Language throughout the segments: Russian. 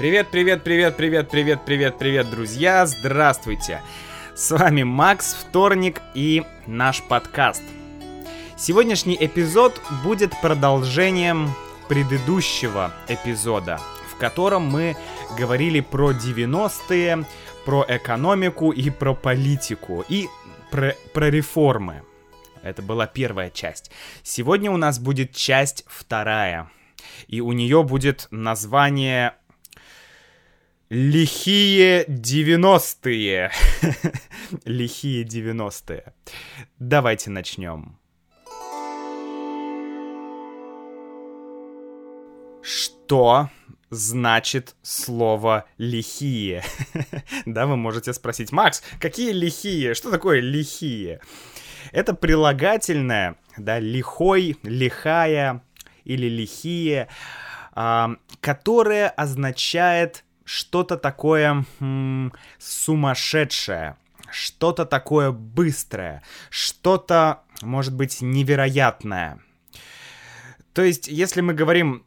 Привет, привет, привет, привет, привет, привет, привет, друзья! Здравствуйте! С вами Макс, вторник и наш подкаст. Сегодняшний эпизод будет продолжением предыдущего эпизода, в котором мы говорили про 90-е, про экономику и про политику, и про, про реформы. Это была первая часть. Сегодня у нас будет часть вторая. И у нее будет название Лихие 90-е. Лихие 90-е. Давайте начнем. Что значит слово лихие? да, вы можете спросить, Макс, какие лихие? Что такое лихие? Это прилагательное, да, лихой, лихая или лихие, а, которое означает что-то такое м- сумасшедшее, что-то такое быстрое, что-то, может быть, невероятное. То есть, если мы говорим,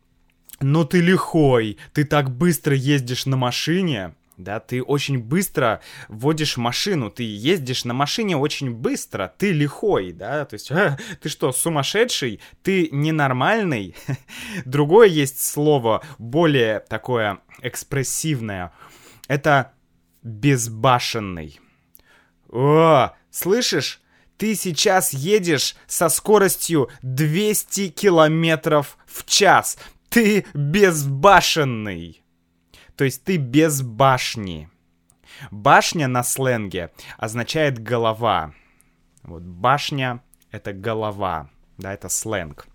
ну ты лихой, ты так быстро ездишь на машине, да, ты очень быстро водишь машину, ты ездишь на машине очень быстро, ты лихой, да, то есть, а, ты что, сумасшедший, ты ненормальный? Другое есть слово, более такое экспрессивное, это безбашенный. О, слышишь? Ты сейчас едешь со скоростью 200 километров в час. Ты безбашенный. То есть ты без башни. Башня на сленге означает голова. Вот башня — это голова, да, это сленг.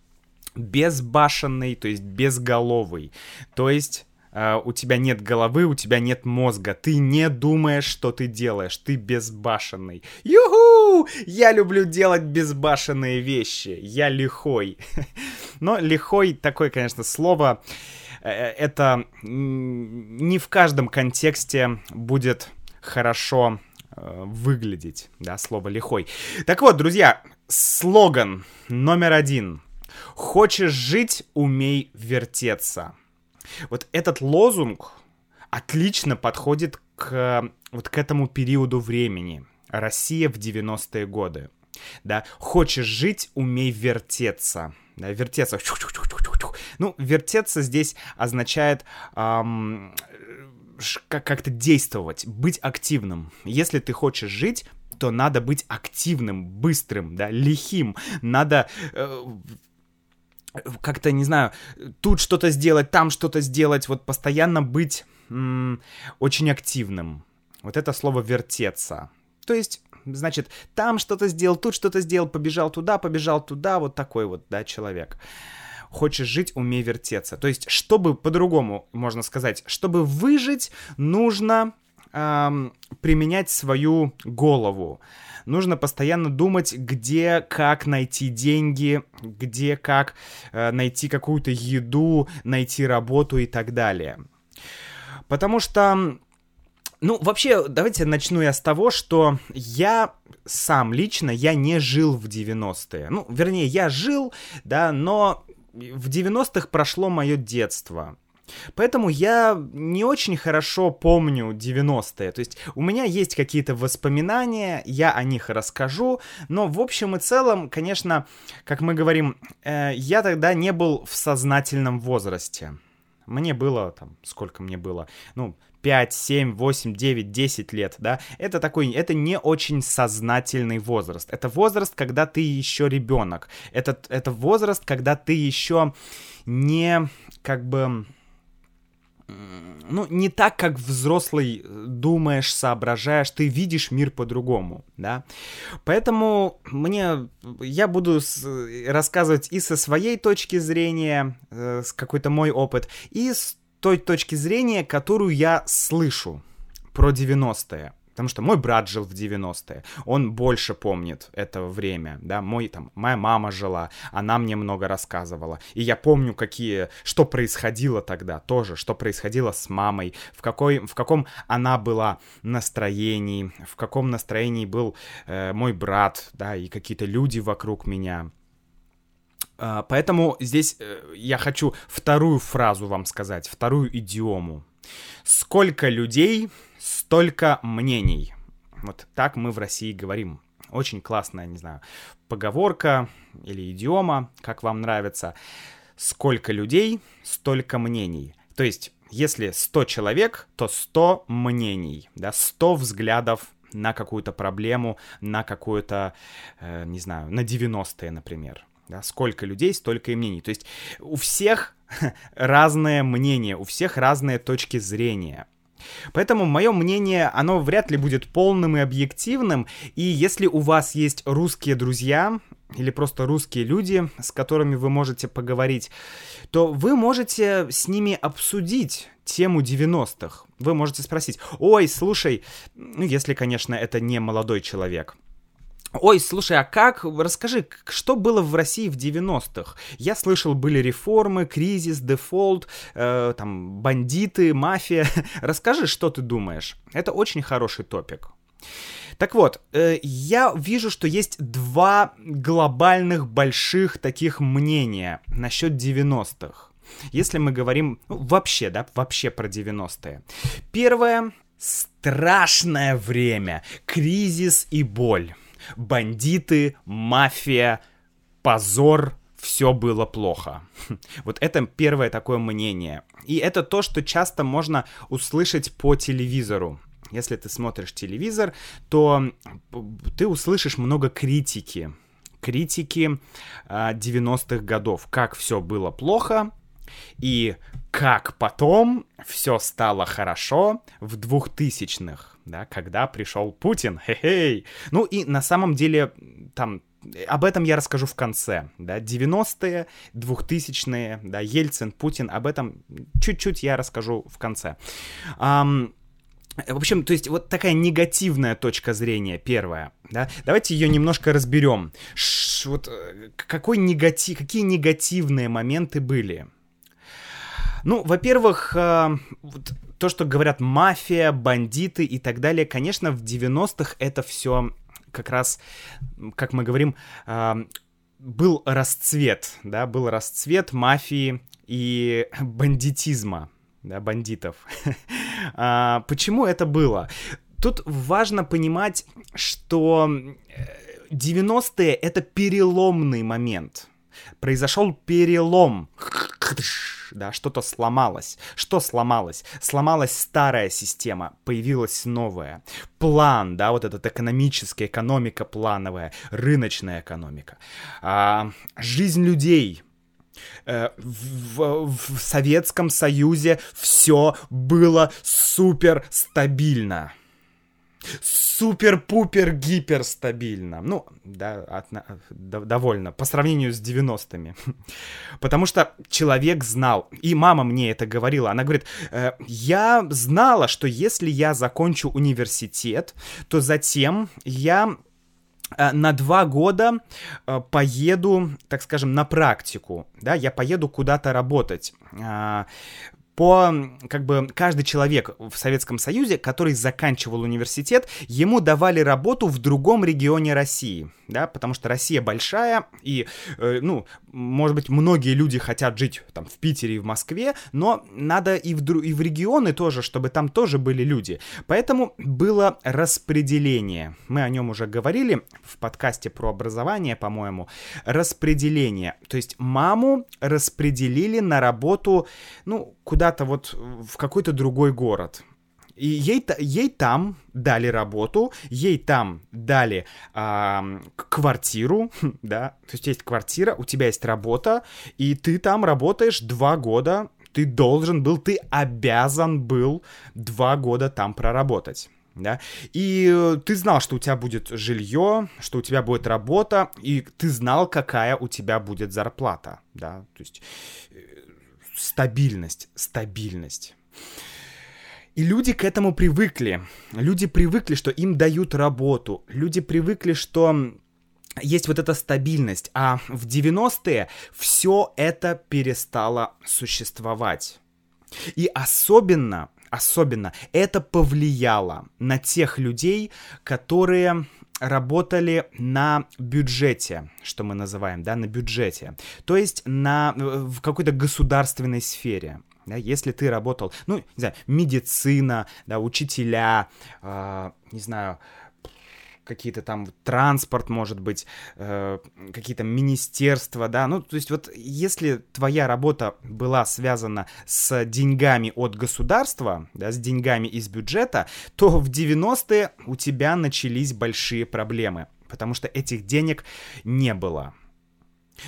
Безбашенный, то есть безголовый. То есть Uh, у тебя нет головы, у тебя нет мозга, ты не думаешь, что ты делаешь, ты безбашенный. Юху! Я люблю делать безбашенные вещи, я лихой. Но лихой такое, конечно, слово, Э, это не в каждом контексте будет хорошо э, выглядеть, да, слово лихой. Так вот, друзья, слоган номер один. Хочешь жить, умей вертеться. Вот этот лозунг отлично подходит к вот к этому периоду времени. Россия в 90-е годы. Да, хочешь жить, умей вертеться. Вертеться. Ну, вертеться здесь означает эм, как-то действовать, быть активным. Если ты хочешь жить, то надо быть активным, быстрым, да, лихим. Надо э, как-то, не знаю, тут что-то сделать, там что-то сделать, вот постоянно быть м- очень активным. Вот это слово вертеться. То есть значит, там что-то сделал, тут что-то сделал, побежал туда, побежал туда, вот такой вот, да, человек. Хочешь жить, умей вертеться. То есть, чтобы по-другому, можно сказать, чтобы выжить, нужно эм, применять свою голову. Нужно постоянно думать, где, как найти деньги, где, как э, найти какую-то еду, найти работу и так далее. Потому что ну, вообще, давайте начну я с того, что я сам лично, я не жил в 90-е. Ну, вернее, я жил, да, но в 90-х прошло мое детство. Поэтому я не очень хорошо помню 90-е. То есть у меня есть какие-то воспоминания, я о них расскажу, но в общем и целом, конечно, как мы говорим, э, я тогда не был в сознательном возрасте. Мне было там, сколько мне было? Ну, 5, 7, 8, 9, 10 лет, да, это такой, это не очень сознательный возраст. Это возраст, когда ты еще ребенок. Это, это возраст, когда ты еще не, как бы, ну, не так, как взрослый думаешь, соображаешь, ты видишь мир по-другому, да. Поэтому мне, я буду с, рассказывать и со своей точки зрения, э, какой-то мой опыт, и с той точки зрения, которую я слышу про 90-е. Потому что мой брат жил в 90-е, он больше помнит это время, да, мой, там, моя мама жила, она мне много рассказывала, и я помню, какие, что происходило тогда тоже, что происходило с мамой, в, какой, в каком она была настроении, в каком настроении был э, мой брат, да, и какие-то люди вокруг меня. А, поэтому здесь э, я хочу вторую фразу вам сказать, вторую идиому. Сколько людей, столько мнений. Вот так мы в России говорим. Очень классная, не знаю, поговорка или идиома, как вам нравится. Сколько людей, столько мнений. То есть, если 100 человек, то 100 мнений, да, 100 взглядов на какую-то проблему, на какую-то, э, не знаю, на 90-е, например. Да, сколько людей, столько и мнений. То есть у всех разное мнение, у всех разные точки зрения. Поэтому мое мнение, оно вряд ли будет полным и объективным. И если у вас есть русские друзья или просто русские люди, с которыми вы можете поговорить, то вы можете с ними обсудить тему 90-х. Вы можете спросить, ой, слушай, ну если, конечно, это не молодой человек, Ой, слушай, а как? Расскажи, что было в России в 90-х? Я слышал, были реформы, кризис, дефолт, э, там, бандиты, мафия. Расскажи, что ты думаешь. Это очень хороший топик. Так вот, э, я вижу, что есть два глобальных больших таких мнения насчет 90-х. Если мы говорим ну, вообще, да, вообще про 90-е. Первое — страшное время, кризис и боль бандиты, мафия, позор, все было плохо. Вот это первое такое мнение. И это то, что часто можно услышать по телевизору. Если ты смотришь телевизор, то ты услышишь много критики. Критики 90-х а, годов. Как все было плохо, и как потом все стало хорошо в 2000-х да, когда пришел Путин, хе-хей. Ну и на самом деле там об этом я расскажу в конце, да, 90-е, 2000-е, да, Ельцин, Путин, об этом чуть-чуть я расскажу в конце. Um, в общем, то есть вот такая негативная точка зрения, первая, да, давайте ее немножко разберем. Ш, вот э, какой негатив, какие негативные моменты были? Ну, во-первых, э, вот то, что говорят мафия, бандиты и так далее, конечно, в 90-х это все как раз, как мы говорим, э, был расцвет, да, был расцвет мафии и бандитизма, да, бандитов. а, почему это было? Тут важно понимать, что 90-е э, это переломный момент. Произошел перелом да, что-то сломалось. Что сломалось? Сломалась старая система, появилась новая. План, да, вот этот экономическая экономика плановая, рыночная экономика. А, жизнь людей, э, в, в Советском Союзе все было супер стабильно супер-пупер-гипер стабильно. Ну, да, от, да, довольно, по сравнению с 90-ми. Потому что человек знал, и мама мне это говорила, она говорит, э, я знала, что если я закончу университет, то затем я э, на два года э, поеду, так скажем, на практику, да, я поеду куда-то работать. По, как бы, каждый человек в Советском Союзе, который заканчивал университет, ему давали работу в другом регионе России, да, потому что Россия большая, и, э, ну, может быть, многие люди хотят жить там в Питере и в Москве, но надо и в, и в регионы тоже, чтобы там тоже были люди. Поэтому было распределение. Мы о нем уже говорили в подкасте про образование, по-моему. Распределение. То есть маму распределили на работу, ну, куда-то вот в какой-то другой город. И ей, ей там дали работу, ей там дали э, квартиру, да, то есть есть квартира, у тебя есть работа, и ты там работаешь два года, ты должен был, ты обязан был два года там проработать. Да? И ты знал, что у тебя будет жилье, что у тебя будет работа, и ты знал, какая у тебя будет зарплата, да, то есть стабильность, стабильность. И люди к этому привыкли. Люди привыкли, что им дают работу. Люди привыкли, что есть вот эта стабильность. А в 90-е все это перестало существовать. И особенно, особенно это повлияло на тех людей, которые работали на бюджете, что мы называем, да, на бюджете, то есть на, в какой-то государственной сфере. Да, если ты работал, ну, не знаю, медицина, да, учителя, э, не знаю, какие-то там транспорт, может быть, э, какие-то министерства, да, ну, то есть вот если твоя работа была связана с деньгами от государства, да, с деньгами из бюджета, то в 90-е у тебя начались большие проблемы, потому что этих денег не было.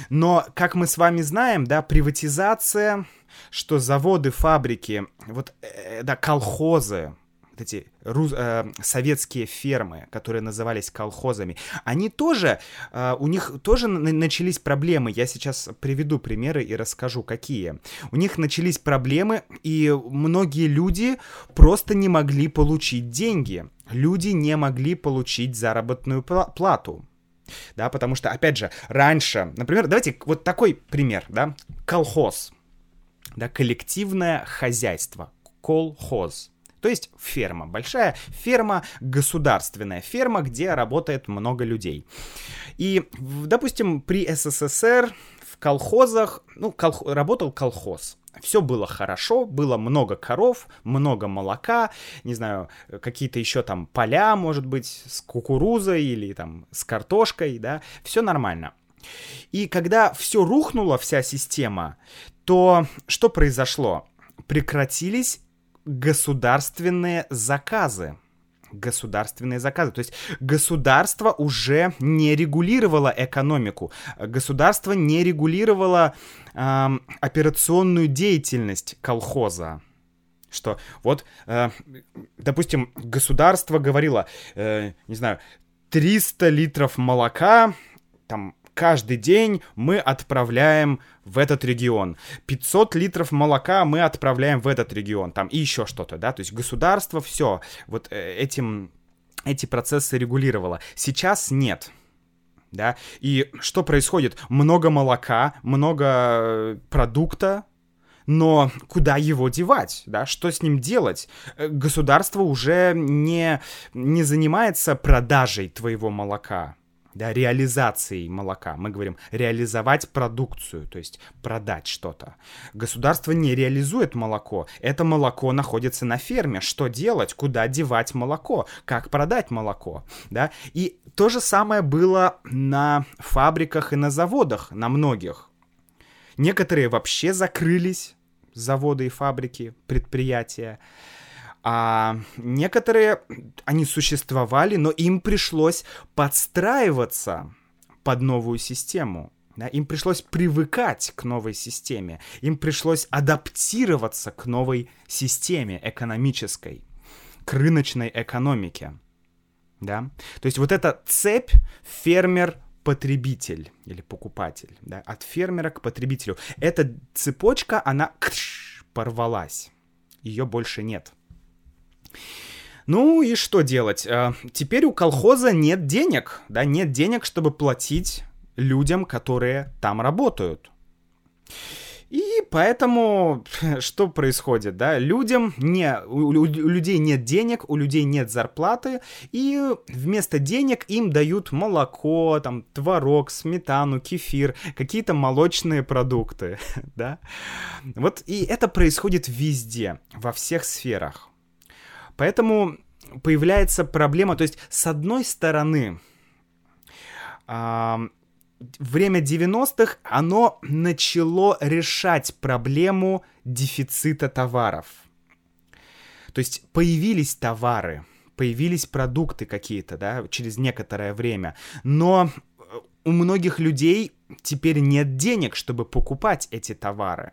Но, как мы с вами знаем, да, приватизация, что заводы, фабрики, вот, э, да, колхозы, эти рус, э, советские фермы, которые назывались колхозами, они тоже, э, у них тоже начались проблемы. Я сейчас приведу примеры и расскажу, какие. У них начались проблемы, и многие люди просто не могли получить деньги. Люди не могли получить заработную плату. Да, потому что, опять же, раньше, например, давайте вот такой пример, да, колхоз, да, коллективное хозяйство, колхоз. То есть ферма, большая ферма, государственная ферма, где работает много людей. И, допустим, при СССР в колхозах, ну, колх... работал колхоз. Все было хорошо, было много коров, много молока, не знаю, какие-то еще там поля, может быть, с кукурузой или там с картошкой, да, все нормально. И когда все рухнуло, вся система, то что произошло? Прекратились государственные заказы. Государственные заказы. То есть государство уже не регулировало экономику. Государство не регулировало э, операционную деятельность колхоза что вот, э, допустим, государство говорило, э, не знаю, 300 литров молока, там каждый день мы отправляем в этот регион. 500 литров молока мы отправляем в этот регион. Там и еще что-то, да. То есть государство все вот э, этим, эти процессы регулировало. Сейчас нет. Да, и что происходит? Много молока, много э, продукта, но куда его девать, да, что с ним делать? Э, государство уже не, не занимается продажей твоего молока, да, реализацией молока. Мы говорим реализовать продукцию, то есть продать что-то. Государство не реализует молоко. Это молоко находится на ферме. Что делать? Куда девать молоко? Как продать молоко? Да? И то же самое было на фабриках и на заводах, на многих. Некоторые вообще закрылись, заводы и фабрики, предприятия. А некоторые, они существовали, но им пришлось подстраиваться под новую систему. Да, им пришлось привыкать к новой системе, им пришлось адаптироваться к новой системе экономической, к рыночной экономике. Да? То есть вот эта цепь фермер-потребитель или покупатель, да, от фермера к потребителю. Эта цепочка, она порвалась. Ее больше нет. Ну и что делать? Э, теперь у колхоза нет денег, да, нет денег, чтобы платить людям, которые там работают. И поэтому что происходит, да? Людям не, у, у людей нет денег, у людей нет зарплаты, и вместо денег им дают молоко, там, творог, сметану, кефир, какие-то молочные продукты, да? Вот и это происходит везде, во всех сферах. Поэтому появляется проблема, то есть с одной стороны, э, время 90-х, оно начало решать проблему дефицита товаров. То есть появились товары, появились продукты какие-то, да, через некоторое время, но у многих людей теперь нет денег, чтобы покупать эти товары.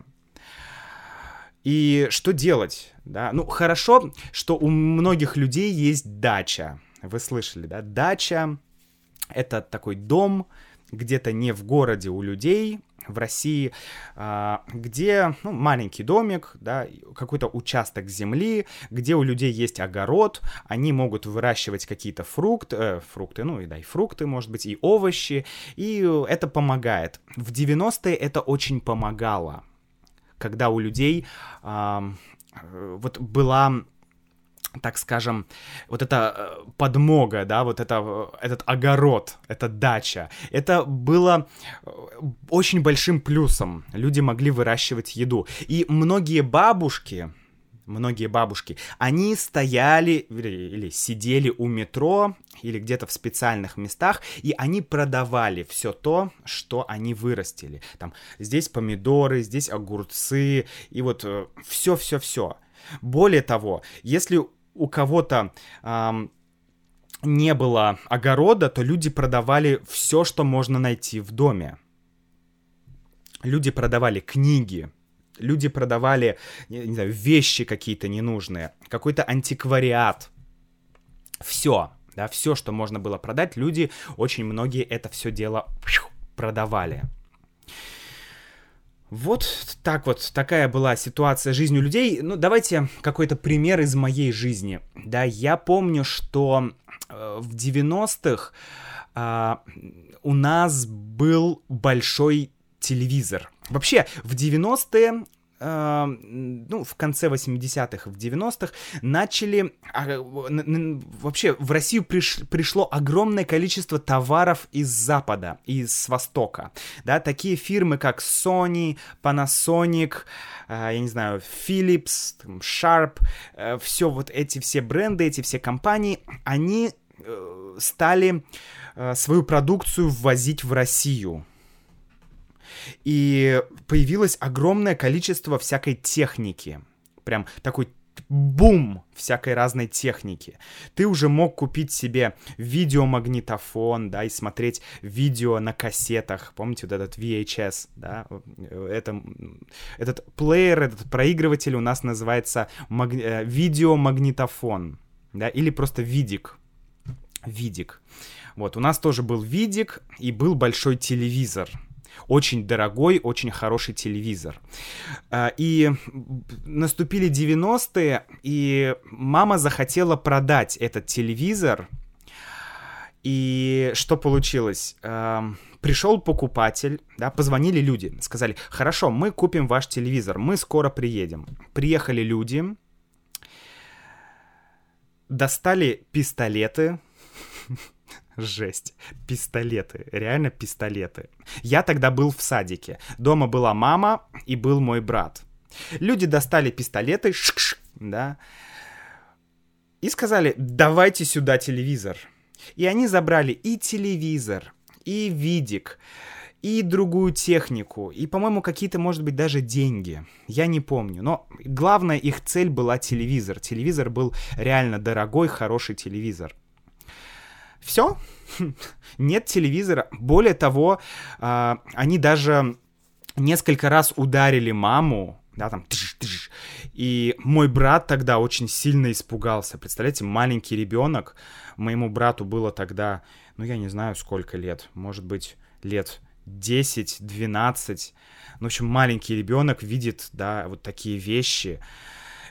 И что делать? Да? Ну, хорошо, что у многих людей есть дача. Вы слышали, да? Дача — это такой дом где-то не в городе у людей, в России, а, где ну, маленький домик, да, какой-то участок земли, где у людей есть огород, они могут выращивать какие-то фрукты, э, фрукты, ну и да, и фрукты, может быть, и овощи, и это помогает. В 90-е это очень помогало когда у людей э, вот была так скажем, вот эта э, подмога, да, вот это, э, этот огород, эта дача, это было э, очень большим плюсом. Люди могли выращивать еду. И многие бабушки, многие бабушки, они стояли или, сидели у метро или где-то в специальных местах, и они продавали все то, что они вырастили. Там здесь помидоры, здесь огурцы, и вот все-все-все. Более того, если у кого-то эм, не было огорода, то люди продавали все, что можно найти в доме. Люди продавали книги, люди продавали, не, не знаю, вещи какие-то ненужные, какой-то антиквариат. Все, да, все, что можно было продать, люди, очень многие это все дело продавали. Вот так вот, такая была ситуация жизни людей. Ну, давайте какой-то пример из моей жизни. Да, я помню, что э, в 90-х э, у нас был большой телевизор. Вообще, в 90-е ну, в конце 80-х, в 90-х начали... А, вообще в Россию приш, пришло огромное количество товаров из Запада, из Востока. Да, такие фирмы, как Sony, Panasonic, а, я не знаю, Philips, Sharp, э, все вот эти все бренды, эти все компании, они э, стали э, свою продукцию ввозить в Россию и появилось огромное количество всякой техники. Прям такой бум всякой разной техники. Ты уже мог купить себе видеомагнитофон, да, и смотреть видео на кассетах. Помните вот этот VHS, да? Это, этот плеер, этот проигрыватель у нас называется маг... Э, видеомагнитофон, да, или просто видик. Видик. Вот, у нас тоже был видик и был большой телевизор — очень дорогой, очень хороший телевизор. А, и наступили 90-е, и мама захотела продать этот телевизор. И что получилось? Пришел покупатель, да, позвонили люди, сказали, хорошо, мы купим ваш телевизор, мы скоро приедем. Приехали люди, достали пистолеты, Жесть. Пистолеты. Реально пистолеты. Я тогда был в садике. Дома была мама и был мой брат. Люди достали пистолеты, -шк, да, и сказали, давайте сюда телевизор. И они забрали и телевизор, и видик, и другую технику, и, по-моему, какие-то, может быть, даже деньги. Я не помню. Но главная их цель была телевизор. Телевизор был реально дорогой, хороший телевизор. Все, нет телевизора. Более того, э, они даже несколько раз ударили маму, да, там, и мой брат тогда очень сильно испугался. Представляете, маленький ребенок, моему брату было тогда, ну, я не знаю, сколько лет, может быть, лет 10-12. Ну, в общем, маленький ребенок видит, да, вот такие вещи.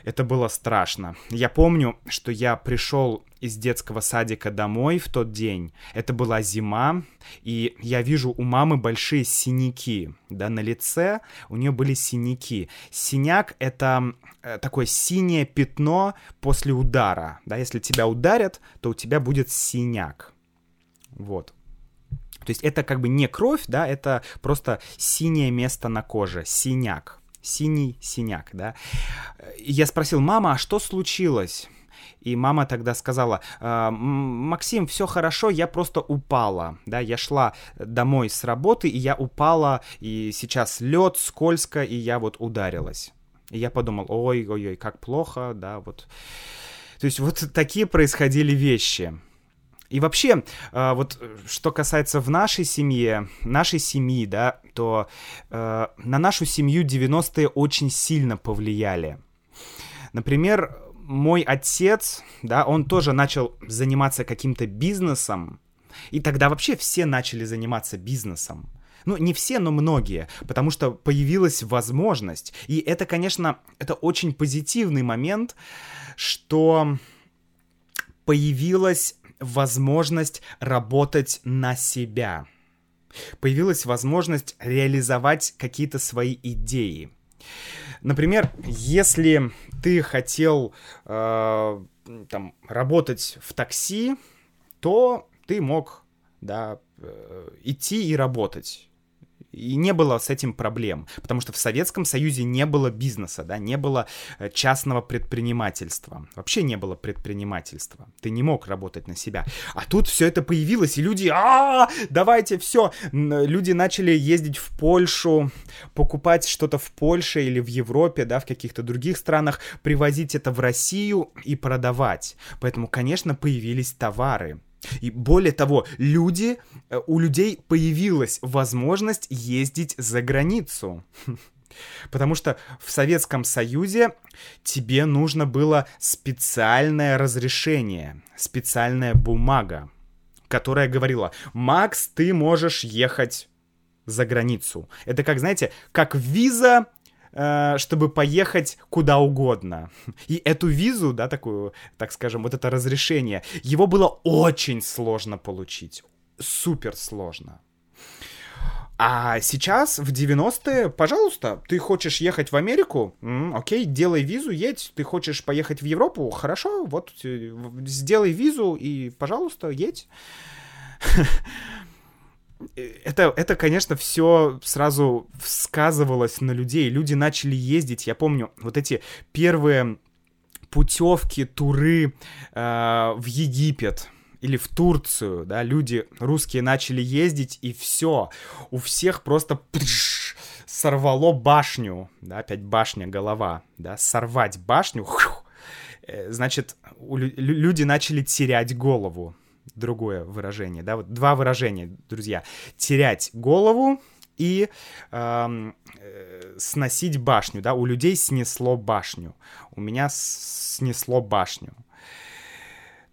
Это было страшно. Я помню, что я пришел из детского садика домой в тот день. Это была зима, и я вижу у мамы большие синяки, да, на лице у нее были синяки. Синяк — это э, такое синее пятно после удара, да, если тебя ударят, то у тебя будет синяк. Вот. То есть это как бы не кровь, да, это просто синее место на коже, синяк синий синяк, да. Я спросил, мама, а что случилось? И мама тогда сказала, «А, Максим, все хорошо, я просто упала, да, я шла домой с работы, и я упала, и сейчас лед, скользко, и я вот ударилась. И я подумал, ой-ой-ой, как плохо, да, вот. То есть вот такие происходили вещи. И вообще, а, вот что касается в нашей семье, нашей семьи, да, то э, на нашу семью 90-е очень сильно повлияли. Например, мой отец, да, он тоже начал заниматься каким-то бизнесом, и тогда вообще все начали заниматься бизнесом. Ну, не все, но многие, потому что появилась возможность. И это, конечно, это очень позитивный момент, что появилась возможность работать на себя. Появилась возможность реализовать какие-то свои идеи. Например, если ты хотел э, там работать в такси, то ты мог да, э, идти и работать. И не было с этим проблем, потому что в Советском Союзе не было бизнеса, да, не было э, частного предпринимательства. Вообще не было предпринимательства. Ты не мог работать на себя. А тут все это появилось, и люди, а, давайте все. Люди начали ездить в Польшу, покупать что-то в Польше или в Европе, да, в каких-то других странах, привозить это в Россию и продавать. Поэтому, конечно, появились товары. И более того, люди, э, у людей появилась возможность ездить за границу. Потому что в Советском Союзе тебе нужно было специальное разрешение, специальная бумага, которая говорила, Макс, ты можешь ехать за границу. Это как, знаете, как виза чтобы поехать куда угодно. И эту визу, да, такую, так скажем, вот это разрешение, его было очень сложно получить. Супер сложно. А сейчас, в 90-е, пожалуйста, ты хочешь ехать в Америку? М, окей, делай визу, едь. Ты хочешь поехать в Европу? Хорошо, вот э, сделай визу и, пожалуйста, едь. это, это, конечно, все сразу сказывалось на людей. Люди начали ездить. Я помню, вот эти первые путевки, туры э, в Египет или в Турцию, да, люди русские начали ездить, и все. У всех просто пш, сорвало башню, да, опять башня, голова, да, сорвать башню, э, значит, люди начали терять голову другое выражение, да, вот два выражения, друзья. Терять голову и эм, э, сносить башню, да, у людей снесло башню, у меня снесло башню.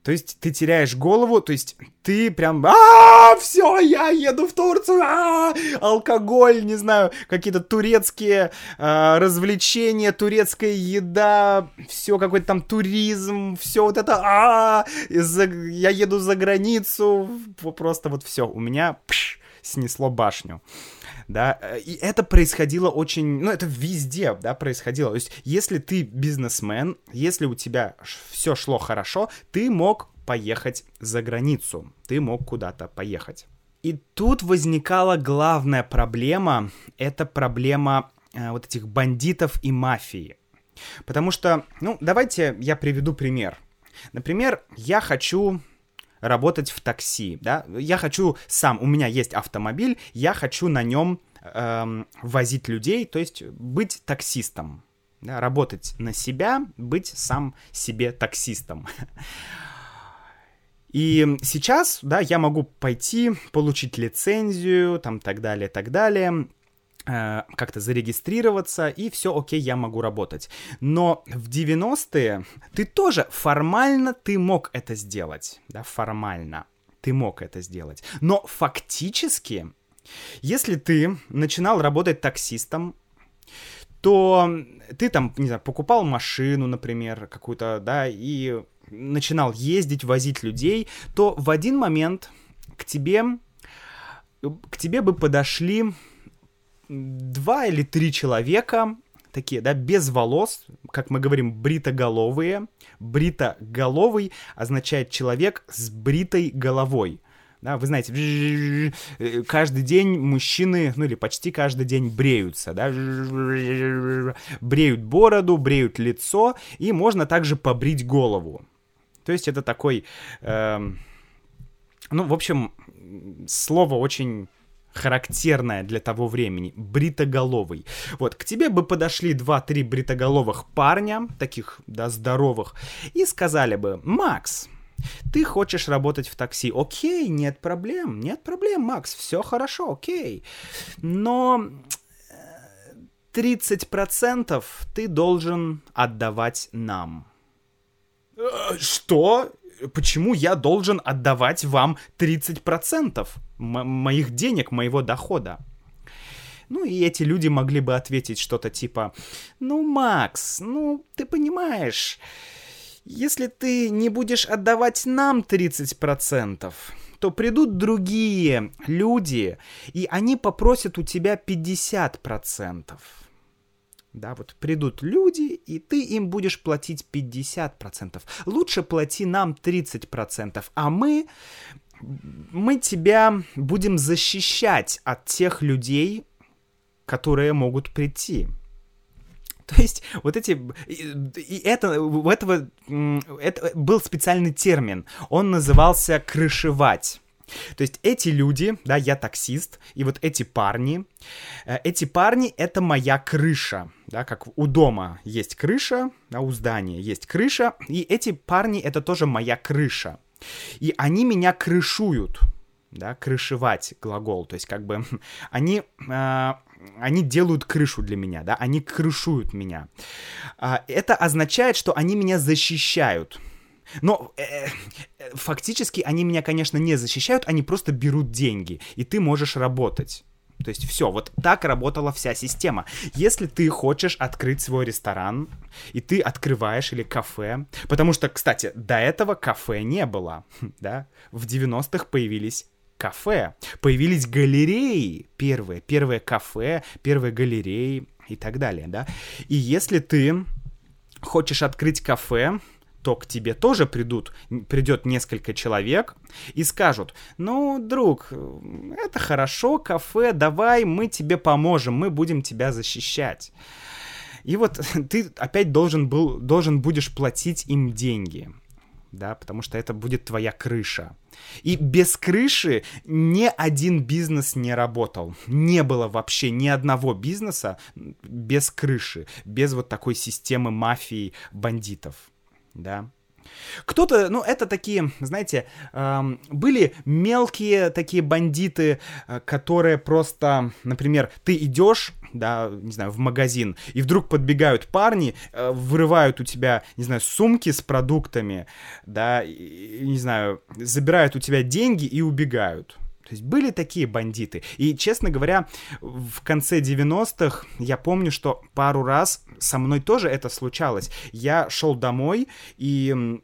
То есть ты теряешь голову, то есть ты прям, а, все, я еду в Турцию, а, алкоголь, не знаю, какие-то турецкие а, развлечения, турецкая еда, все какой-то там туризм, все вот это, а, я еду за границу, просто вот все, у меня пш, снесло башню да, и это происходило очень, ну, это везде, да, происходило, то есть, если ты бизнесмен, если у тебя все шло хорошо, ты мог поехать за границу, ты мог куда-то поехать. И тут возникала главная проблема, это проблема э, вот этих бандитов и мафии. Потому что, ну, давайте я приведу пример. Например, я хочу работать в такси, да, я хочу сам, у меня есть автомобиль, я хочу на нем эм, возить людей, то есть быть таксистом, да, работать на себя, быть сам себе таксистом. И сейчас, да, я могу пойти, получить лицензию, там, так далее, так далее, как-то зарегистрироваться, и все, окей, я могу работать. Но в 90-е ты тоже формально ты мог это сделать, да, формально ты мог это сделать. Но фактически, если ты начинал работать таксистом, то ты там, не знаю, покупал машину, например, какую-то, да, и начинал ездить, возить людей, то в один момент к тебе, к тебе бы подошли два или три человека, такие, да, без волос, как мы говорим, бритоголовые. Бритоголовый означает человек с бритой головой. Да, вы знаете, каждый день мужчины, ну или почти каждый день бреются, да, бреют бороду, бреют лицо, и можно также побрить голову. То есть это такой, э, ну, в общем, слово очень характерное для того времени, бритоголовый. Вот, к тебе бы подошли два-три бритоголовых парня, таких, да, здоровых, и сказали бы, Макс, ты хочешь работать в такси? Окей, нет проблем, нет проблем, Макс, все хорошо, окей. Но 30% э, ты должен отдавать нам. Э, что? Почему я должен отдавать вам 30% моих денег, моего дохода? Ну и эти люди могли бы ответить что-то типа, ну, Макс, ну, ты понимаешь, если ты не будешь отдавать нам 30%, то придут другие люди, и они попросят у тебя 50%. Да, вот придут люди, и ты им будешь платить 50%. Лучше плати нам 30%, а мы, мы тебя будем защищать от тех людей, которые могут прийти. То есть вот эти... И это, у этого... Это был специальный термин. Он назывался «крышевать». То есть эти люди, да, я таксист, и вот эти парни, э, эти парни — это моя крыша, да, как у дома есть крыша, да, у здания есть крыша, и эти парни — это тоже моя крыша. И они меня крышуют, да, крышевать глагол, то есть как бы они... Э, они делают крышу для меня, да, они крышуют меня. А, это означает, что они меня защищают. Но э, э, фактически они меня, конечно, не защищают, они просто берут деньги, и ты можешь работать. То есть все, вот так работала вся система. Если ты хочешь открыть свой ресторан, и ты открываешь или кафе, потому что, кстати, до этого кафе не было, да, в 90-х появились кафе, появились галереи первые, первые кафе, первые галереи и так далее, да. И если ты хочешь открыть кафе, то к тебе тоже придут, придет несколько человек и скажут, ну, друг, это хорошо, кафе, давай, мы тебе поможем, мы будем тебя защищать. И вот ты опять должен, был, должен будешь платить им деньги да, потому что это будет твоя крыша. И без крыши ни один бизнес не работал. Не было вообще ни одного бизнеса без крыши, без вот такой системы мафии бандитов, да. Кто-то, ну, это такие, знаете, эм, были мелкие такие бандиты, э, которые просто, например, ты идешь, да, не знаю, в магазин, и вдруг подбегают парни, э, вырывают у тебя, не знаю, сумки с продуктами, да, и, не знаю, забирают у тебя деньги и убегают. То есть были такие бандиты. И, честно говоря, в конце 90-х я помню, что пару раз со мной тоже это случалось. Я шел домой, и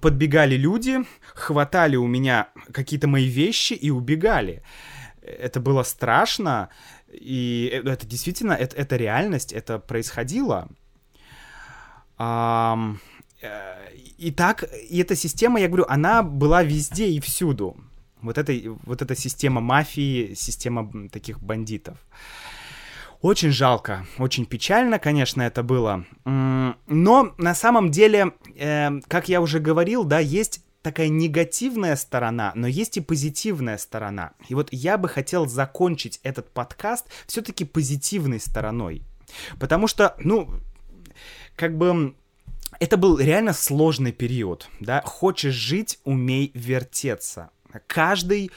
подбегали люди, хватали у меня какие-то мои вещи и убегали. Это было страшно, и это действительно, это, это реальность, это происходило. А, и так, и эта система, я говорю, она была везде и всюду. Вот, эта, вот эта система мафии, система таких бандитов. Очень жалко, очень печально, конечно, это было. Но на самом деле, э, как я уже говорил, да, есть такая негативная сторона, но есть и позитивная сторона. И вот я бы хотел закончить этот подкаст все-таки позитивной стороной. Потому что, ну, как бы это был реально сложный период, да. Хочешь жить, умей вертеться. Каждый...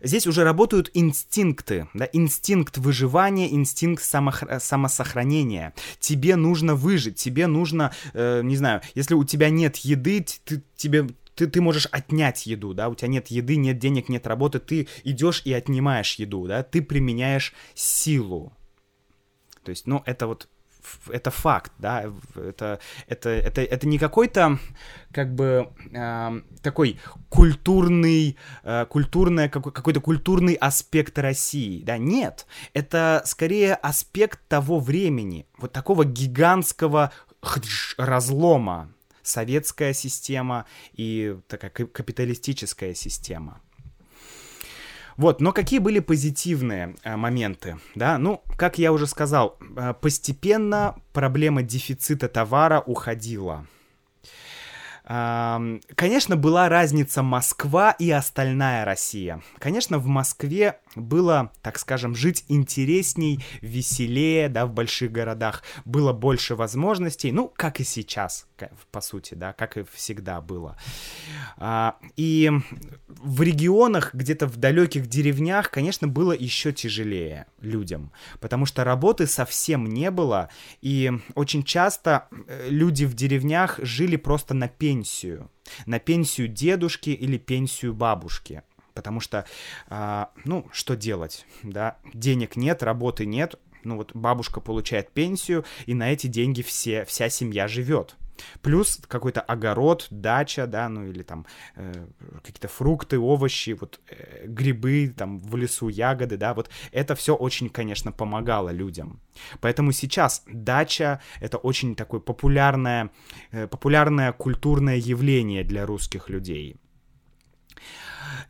Здесь уже работают инстинкты, да, инстинкт выживания, инстинкт самох... самосохранения. Тебе нужно выжить, тебе нужно, э, не знаю, если у тебя нет еды, ты, тебе ты, ты можешь отнять еду, да, у тебя нет еды, нет денег, нет работы, ты идешь и отнимаешь еду, да, ты применяешь силу. То есть, ну, это вот это факт, да, это, это, это, это не какой-то, как бы, э, такой культурный, э, культурный, какой, какой-то культурный аспект России, да, нет, это скорее аспект того времени, вот такого гигантского разлома, советская система и такая капиталистическая система. Вот, но какие были позитивные э, моменты, да? Ну, как я уже сказал, э, постепенно проблема дефицита товара уходила. Конечно, была разница Москва и остальная Россия. Конечно, в Москве было, так скажем, жить интересней, веселее, да, в больших городах. Было больше возможностей, ну, как и сейчас, по сути, да, как и всегда было. А, и в регионах, где-то в далеких деревнях, конечно, было еще тяжелее людям, потому что работы совсем не было, и очень часто э, люди в деревнях жили просто на пенсию, на пенсию дедушки или пенсию бабушки. Потому что, а, ну, что делать, да, денег нет, работы нет, ну вот бабушка получает пенсию, и на эти деньги все, вся семья живет. Плюс какой-то огород, дача, да, ну или там э, какие-то фрукты, овощи, вот э, грибы, там в лесу ягоды, да, вот это все очень, конечно, помогало людям. Поэтому сейчас дача — это очень такое популярное, э, популярное культурное явление для русских людей.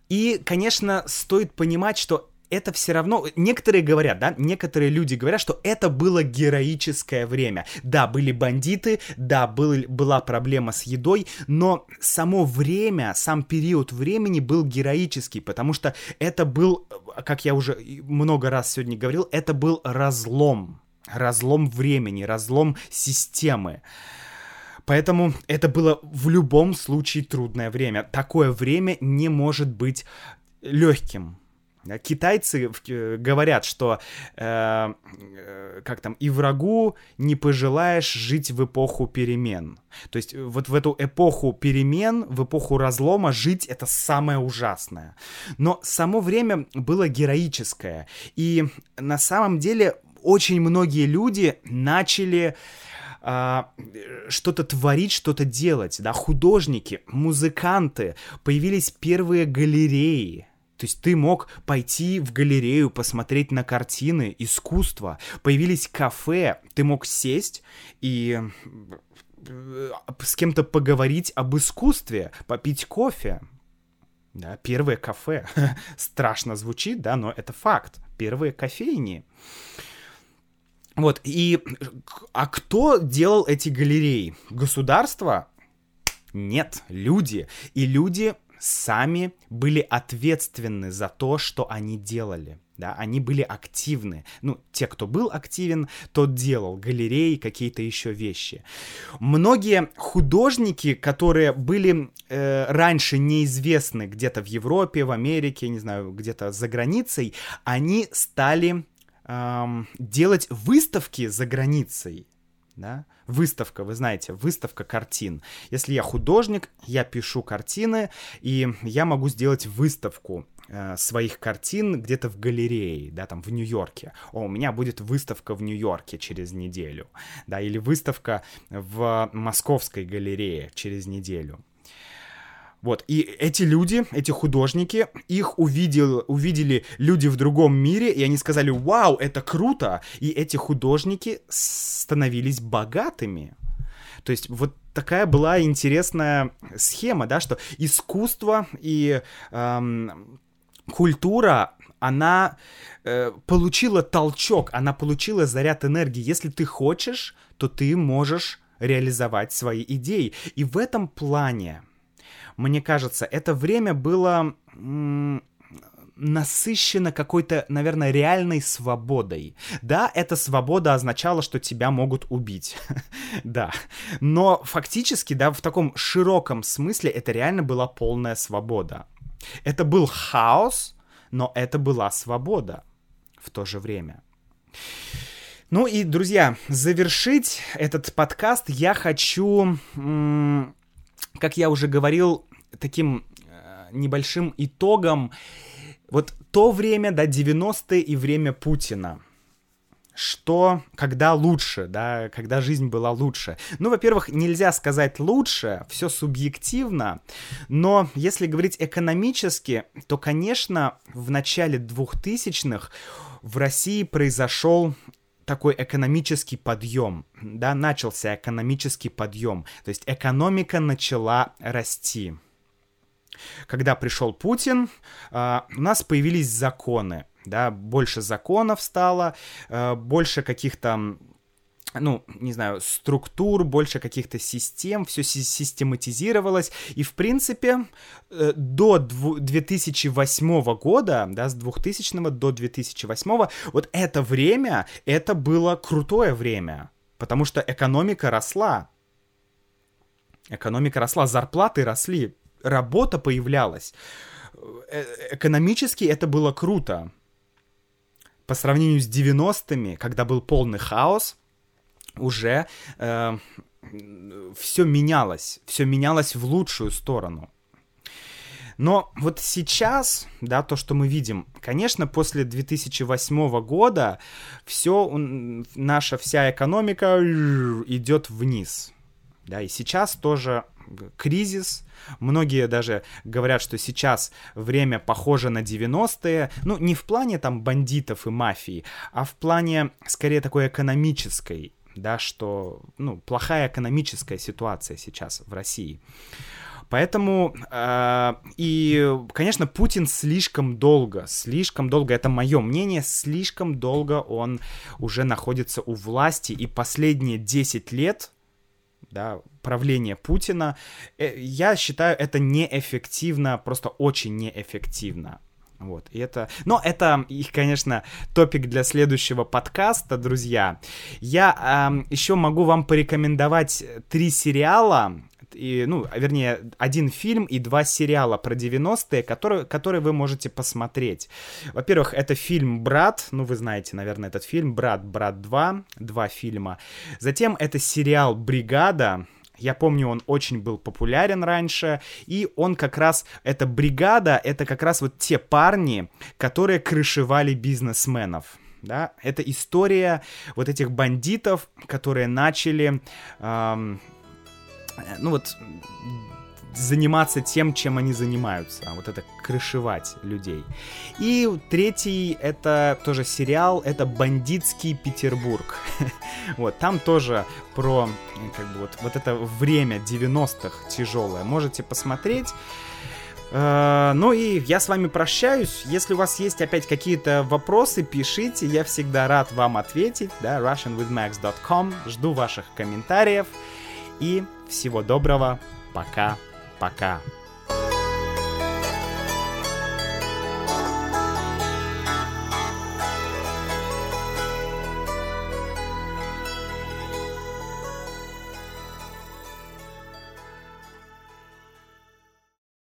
И, конечно, стоит понимать, что это все равно, некоторые говорят, да, некоторые люди говорят, что это было героическое время. Да, были бандиты, да, был, была проблема с едой, но само время, сам период времени был героический, потому что это был, как я уже много раз сегодня говорил, это был разлом, разлом времени, разлом системы. Поэтому это было в любом случае трудное время. Такое время не может быть легким. Китайцы э, говорят, что э, э, как там и врагу не пожелаешь жить в эпоху перемен. То есть э, вот в эту эпоху перемен, в эпоху разлома жить это самое ужасное. Но само время было героическое. И на самом деле очень многие люди начали а, что-то творить, что-то делать, да, художники, музыканты, появились первые галереи, то есть ты мог пойти в галерею, посмотреть на картины, искусство. Появились кафе, ты мог сесть и э, с кем-то поговорить об искусстве, попить кофе. Да, первое кафе. Страшно звучит, да, но это факт. Первые кофейни. Вот, и... А кто делал эти галереи? Государство? Нет, люди. И люди сами были ответственны за то, что они делали. Да, они были активны. Ну, те, кто был активен, тот делал галереи, какие-то еще вещи. Многие художники, которые были э, раньше неизвестны где-то в Европе, в Америке, не знаю, где-то за границей, они стали эм, делать выставки за границей. Да? выставка, вы знаете, выставка картин. Если я художник, я пишу картины, и я могу сделать выставку э, своих картин где-то в галерее, да, там в Нью-Йорке. О, у меня будет выставка в Нью-Йорке через неделю, да, или выставка в Московской галерее через неделю. Вот, и эти люди, эти художники, их увидел, увидели люди в другом мире, и они сказали, вау, это круто, и эти художники становились богатыми. То есть вот такая была интересная схема, да, что искусство и эм, культура она э, получила толчок, она получила заряд энергии. Если ты хочешь, то ты можешь реализовать свои идеи. И в этом плане мне кажется, это время было насыщено какой-то, наверное, реальной свободой. Да, эта свобода означала, что тебя могут убить. да. Но фактически, да, в таком широком смысле это реально была полная свобода. Это был хаос, но это была свобода в то же время. Ну и, друзья, завершить этот подкаст я хочу, как я уже говорил, таким э, небольшим итогом вот то время, да, 90-е и время Путина. Что, когда лучше, да, когда жизнь была лучше. Ну, во-первых, нельзя сказать лучше, все субъективно, но если говорить экономически, то, конечно, в начале 2000-х в России произошел такой экономический подъем, да, начался экономический подъем, то есть экономика начала расти. Когда пришел Путин, а, у нас появились законы, да, больше законов стало, а, больше каких-то ну, не знаю, структур, больше каких-то систем, все систематизировалось, и, в принципе, э, до 2008 года, да, с 2000 до 2008, вот это время, это было крутое время, потому что экономика росла, экономика росла, зарплаты росли, работа появлялась. Э, экономически это было круто. По сравнению с 90-ми, когда был полный хаос, уже э, все менялось, все менялось в лучшую сторону. Но вот сейчас, да, то, что мы видим, конечно, после 2008 года все, наша вся экономика идет вниз. Да, и сейчас тоже кризис. Многие даже говорят, что сейчас время похоже на 90-е. Ну, не в плане там бандитов и мафии, а в плане скорее такой экономической, да, что, ну, плохая экономическая ситуация сейчас в России. Поэтому э, и, конечно, Путин слишком долго, слишком долго, это мое мнение, слишком долго он уже находится у власти, и последние 10 лет да, правления Путина, э, я считаю это неэффективно, просто очень неэффективно. Вот, и это... Но это, их, конечно, топик для следующего подкаста, друзья. Я э, еще могу вам порекомендовать три сериала, и, ну, вернее, один фильм и два сериала про 90-е, которые, которые вы можете посмотреть. Во-первых, это фильм «Брат», ну, вы знаете, наверное, этот фильм «Брат», «Брат 2», два фильма. Затем это сериал «Бригада», я помню, он очень был популярен раньше, и он как раз, эта бригада, это как раз вот те парни, которые крышевали бизнесменов. Да, это история вот этих бандитов, которые начали эм, ну вот, заниматься тем, чем они занимаются, вот это крышевать людей. И третий, это тоже сериал, это «Бандитский Петербург». вот, там тоже про, как бы, вот, вот это время 90-х тяжелое. Можете посмотреть. Uh, ну и я с вами прощаюсь. Если у вас есть опять какие-то вопросы, пишите. Я всегда рад вам ответить. Да, russianwithmax.com. Жду ваших комментариев. И всего доброго. Пока-пока.